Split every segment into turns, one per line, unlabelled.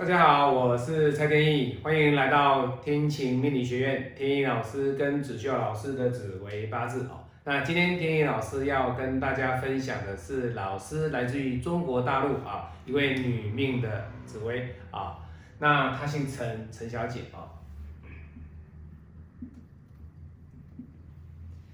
大家好，我是蔡天意，欢迎来到天晴命理学院，天意老师跟子秀老师的紫微八字哦。那今天天意老师要跟大家分享的是老师来自于中国大陆啊一位女命的紫微啊，那她姓陈，陈小姐啊。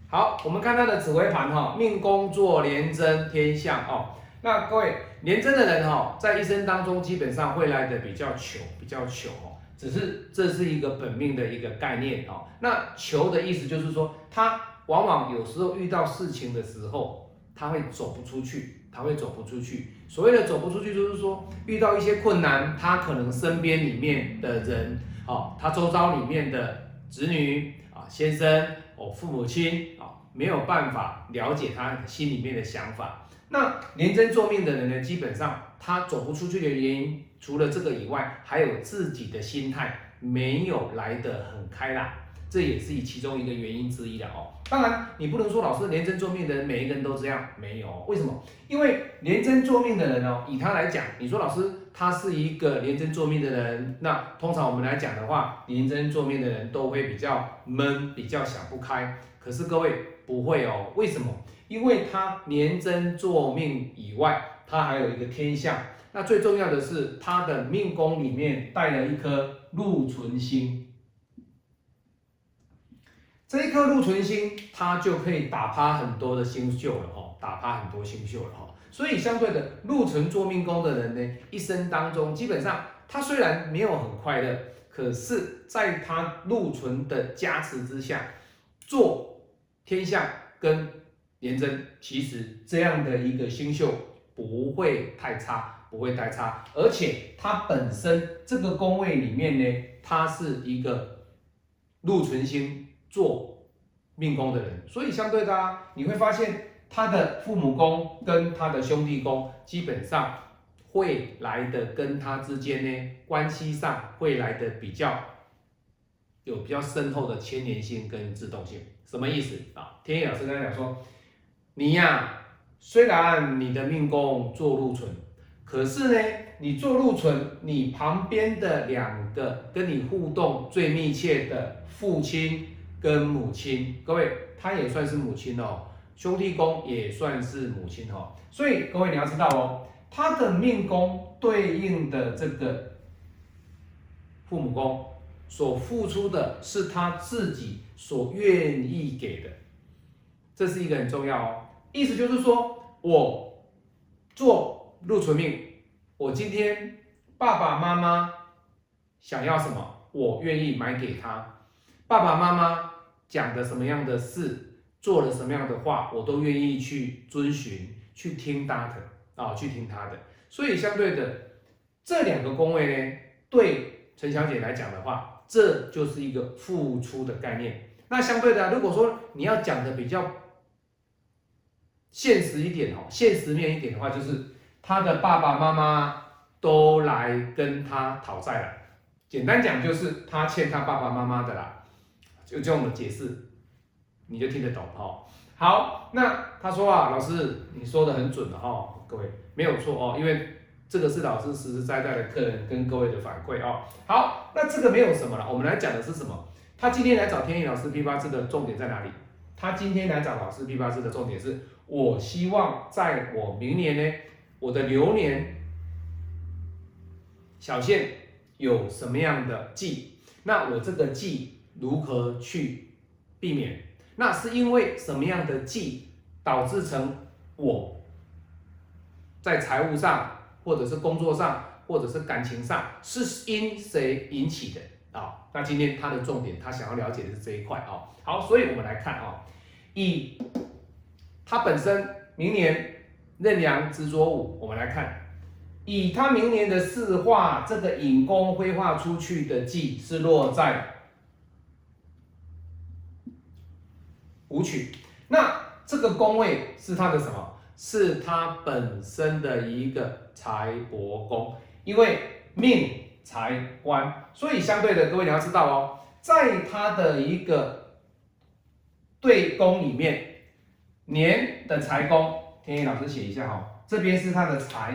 好，我们看她的紫微盘哈，命宫坐廉贞天相哦。那各位廉贞的人哈，在一生当中基本上会来的比较穷，比较穷哦。只是这是一个本命的一个概念哦。那求的意思就是说，他往往有时候遇到事情的时候，他会走不出去，他会走不出去。所谓的走不出去，就是说遇到一些困难，他可能身边里面的人哦，他周遭里面的子女啊、先生哦、父母亲啊，没有办法了解他心里面的想法。那连贞做命的人呢，基本上他走不出去的原因，除了这个以外，还有自己的心态没有来得很开朗，这也是其中一个原因之一的哦。当然，你不能说老师连贞做命的人每一个人都这样，没有。为什么？因为连贞做命的人哦，以他来讲，你说老师他是一个连贞做命的人，那通常我们来讲的话，连贞做命的人都会比较闷，比较想不开。可是各位不会哦，为什么？因为他年真坐命以外，他还有一个天象。那最重要的是，他的命宫里面带了一颗禄存星。这一颗禄存星，它就可以打趴很多的星宿了哈，打趴很多星宿了哈。所以相对的，禄存坐命宫的人呢，一生当中基本上他虽然没有很快乐，可是在他禄存的加持之下，做天象跟。廉贞其实这样的一个星宿不会太差，不会太差，而且它本身这个宫位里面呢，它是一个禄存星做命宫的人，所以相对的啊，你会发现他的父母宫跟他的兄弟宫基本上会来的跟他之间呢关系上会来的比较有比较深厚的牵连性跟自动性，什么意思啊？天野老师刚才讲说。你呀，虽然你的命宫做禄存，可是呢，你做禄存，你旁边的两个跟你互动最密切的父亲跟母亲，各位，他也算是母亲哦，兄弟宫也算是母亲哦，所以各位你要知道哦，他的命宫对应的这个父母宫所付出的是他自己所愿意给的，这是一个很重要哦。意思就是说，我做禄存命，我今天爸爸妈妈想要什么，我愿意买给他。爸爸妈妈讲的什么样的事，做了什么样的话，我都愿意去遵循，去听他的啊，去听他的。所以相对的，这两个宫位呢，对陈小姐来讲的话，这就是一个付出的概念。那相对的，如果说你要讲的比较。现实一点哦，现实面一点的话，就是他的爸爸妈妈都来跟他讨债了。简单讲，就是他欠他爸爸妈妈的啦。就这样的解释，你就听得懂哦。好，那他说啊，老师你说的很准的哦，各位没有错哦，因为这个是老师实实在在的客人跟各位的反馈哦。好，那这个没有什么了，我们来讲的是什么？他今天来找天意老师批八字的重点在哪里？他今天来找老师批八字的重点是。我希望在我明年呢，我的流年小限有什么样的忌？那我这个忌如何去避免？那是因为什么样的忌导致成我在财务上，或者是工作上，或者是感情上，是因谁引起的啊？那今天他的重点，他想要了解的是这一块啊。好，所以我们来看啊，以。他本身明年任阳执着五，我们来看，以他明年的四化这个引宫挥化出去的忌是落在五曲，那这个宫位是他的什么？是他本身的一个财帛宫，因为命财官，所以相对的各位你要知道哦，在他的一个对宫里面。年的财宫，天意老师写一下哈，这边是他的财，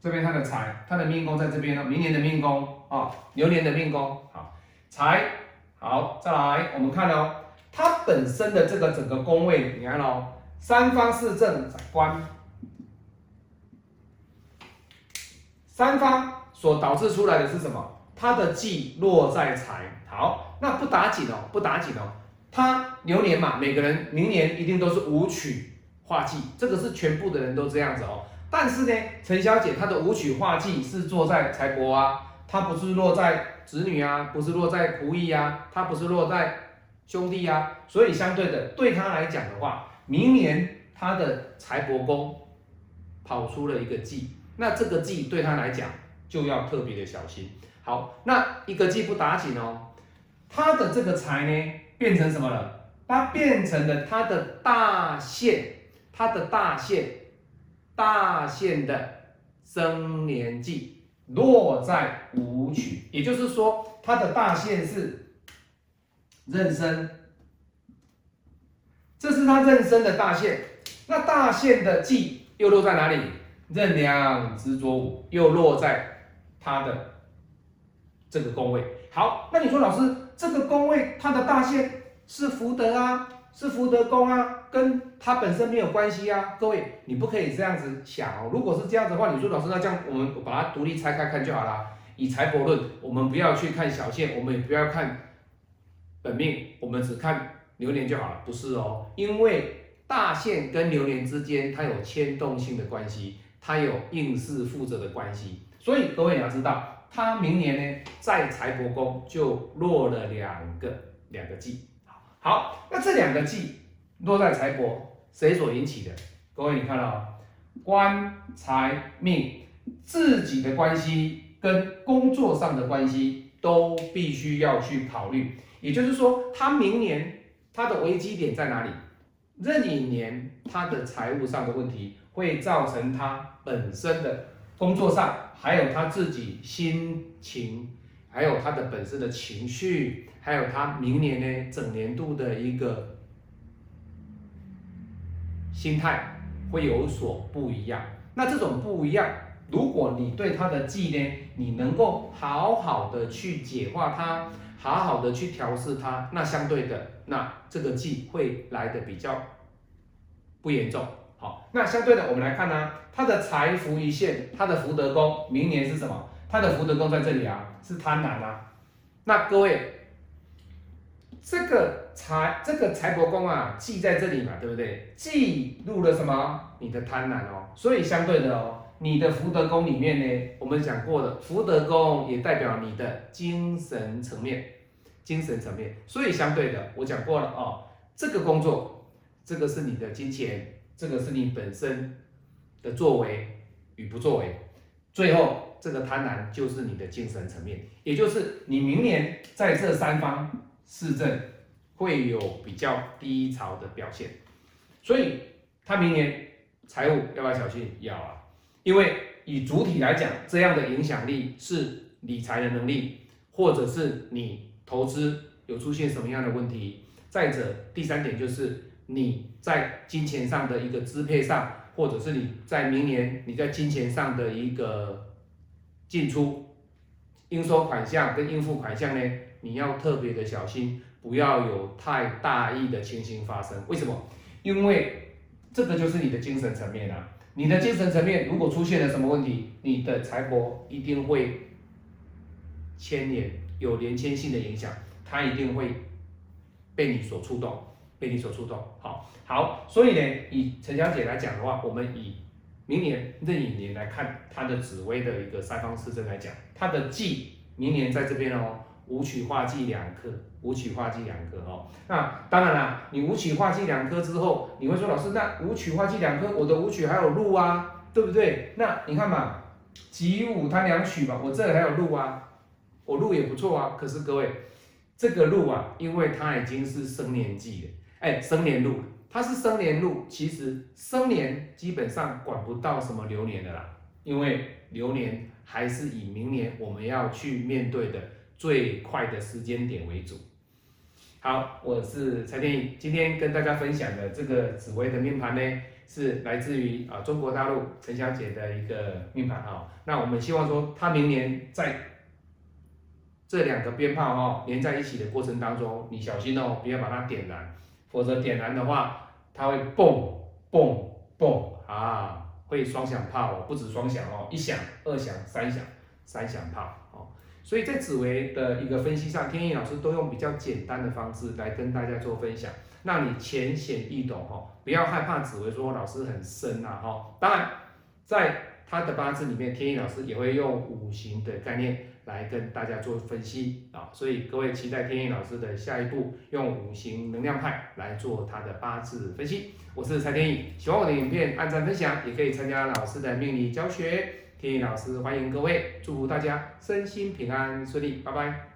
这边他的财，他的命宫在这边呢，明年的命宫啊，牛年的命宫，好，财，好，再来我们看哦，它本身的这个整个宫位，你看哦，三方四正长官，三方所导致出来的是什么？它的忌落在财，好，那不打紧哦，不打紧哦，它牛年嘛，每个人明年一定都是武曲化忌，这个是全部的人都这样子哦。但是呢，陈小姐她的武曲化忌是坐在财帛啊，她不是落在子女啊，不是落在仆役啊，她不是落在兄弟啊，所以相对的，对她来讲的话，明年她的财帛宫跑出了一个忌，那这个忌对她来讲就要特别的小心。好，那一个忌不打紧哦，他的这个财呢变成什么了？它变成了他的大限，他的大限。大限的生年纪落在武曲，也就是说，它的大限是壬申，这是他壬申的大限。那大限的忌又落在哪里？壬梁之左五，又落在他的这个宫位。好，那你说老师，这个宫位它的大限是福德啊？是福德宫啊，跟它本身没有关系啊，各位，你不可以这样子想哦。如果是这样子的话，你说老师，那这样我们把它独立拆开看就好了。以财帛论，我们不要去看小线，我们也不要看本命，我们只看流年就好了。不是哦，因为大限跟流年之间它有牵动性的关系，它有应试负责的关系。所以各位你要知道，他明年呢在财帛宫就落了两个两个忌。好，那这两个忌落在财帛，谁所引起的？各位，你看到官财命自己的关系跟工作上的关系都必须要去考虑。也就是说，他明年他的危机点在哪里？任一年他的财务上的问题会造成他本身的工作上，还有他自己心情，还有他的本身的情绪。还有他明年呢，整年度的一个心态会有所不一样。那这种不一样，如果你对他的忌呢，你能够好好的去解化它，好好的去调试它，那相对的，那这个忌会来的比较不严重。好，那相对的，我们来看呢，他的财福一线，他的福德宫明年是什么？他的福德宫在这里啊，是贪婪啊。那各位。这个财这个财帛宫啊，记在这里嘛，对不对？记录了什么？你的贪婪哦。所以相对的哦，你的福德宫里面呢，我们讲过的福德宫也代表你的精神层面，精神层面。所以相对的，我讲过了哦，这个工作，这个是你的金钱，这个是你本身的作为与不作为。最后这个贪婪就是你的精神层面，也就是你明年在这三方。市政会有比较低潮的表现，所以他明年财务要不要小心？要啊，因为以主体来讲，这样的影响力是理财的能力，或者是你投资有出现什么样的问题。再者，第三点就是你在金钱上的一个支配上，或者是你在明年你在金钱上的一个进出应收款项跟应付款项呢？你要特别的小心，不要有太大意的情形发生。为什么？因为这个就是你的精神层面啊。你的精神层面如果出现了什么问题，你的财帛一定会牵连，有连牵性的影响，它一定会被你所触动，被你所触动。好，好，所以呢，以陈小姐来讲的话，我们以明年壬寅年来看它的紫薇的一个三方四正来讲，它的忌明年在这边哦。五曲化忌两颗，五曲化忌两颗哦。那当然啦，你五曲化忌两颗之后，你会说老师，那五曲化忌两颗，我的五曲还有禄啊，对不对？那你看嘛，己午它两曲嘛，我这里还有禄啊，我禄也不错啊。可是各位，这个禄啊，因为它已经是生年忌了，哎，生年禄，它是生年禄，其实生年基本上管不到什么流年的啦，因为流年还是以明年我们要去面对的。最快的时间点为主。好，我是蔡天宇，今天跟大家分享的这个紫薇的命盘呢，是来自于啊中国大陆陈小姐的一个命盘哈。那我们希望说，她明年在这两个鞭炮哈连在一起的过程当中，你小心哦，不要把它点燃，否则点燃的话，它会蹦蹦蹦啊，会双响炮哦，不止双响哦，一响、二响、三响、三响炮哦。所以在紫微的一个分析上，天意老师都用比较简单的方式来跟大家做分享，让你浅显易懂哦，不要害怕紫微说老师很深呐哈。当然，在他的八字里面，天意老师也会用五行的概念。来跟大家做分析啊，所以各位期待天意老师的下一步，用五行能量派来做他的八字分析。我是蔡天意，喜欢我的影片按赞分享，也可以参加老师的命理教学。天意老师欢迎各位，祝福大家身心平安顺利，拜拜。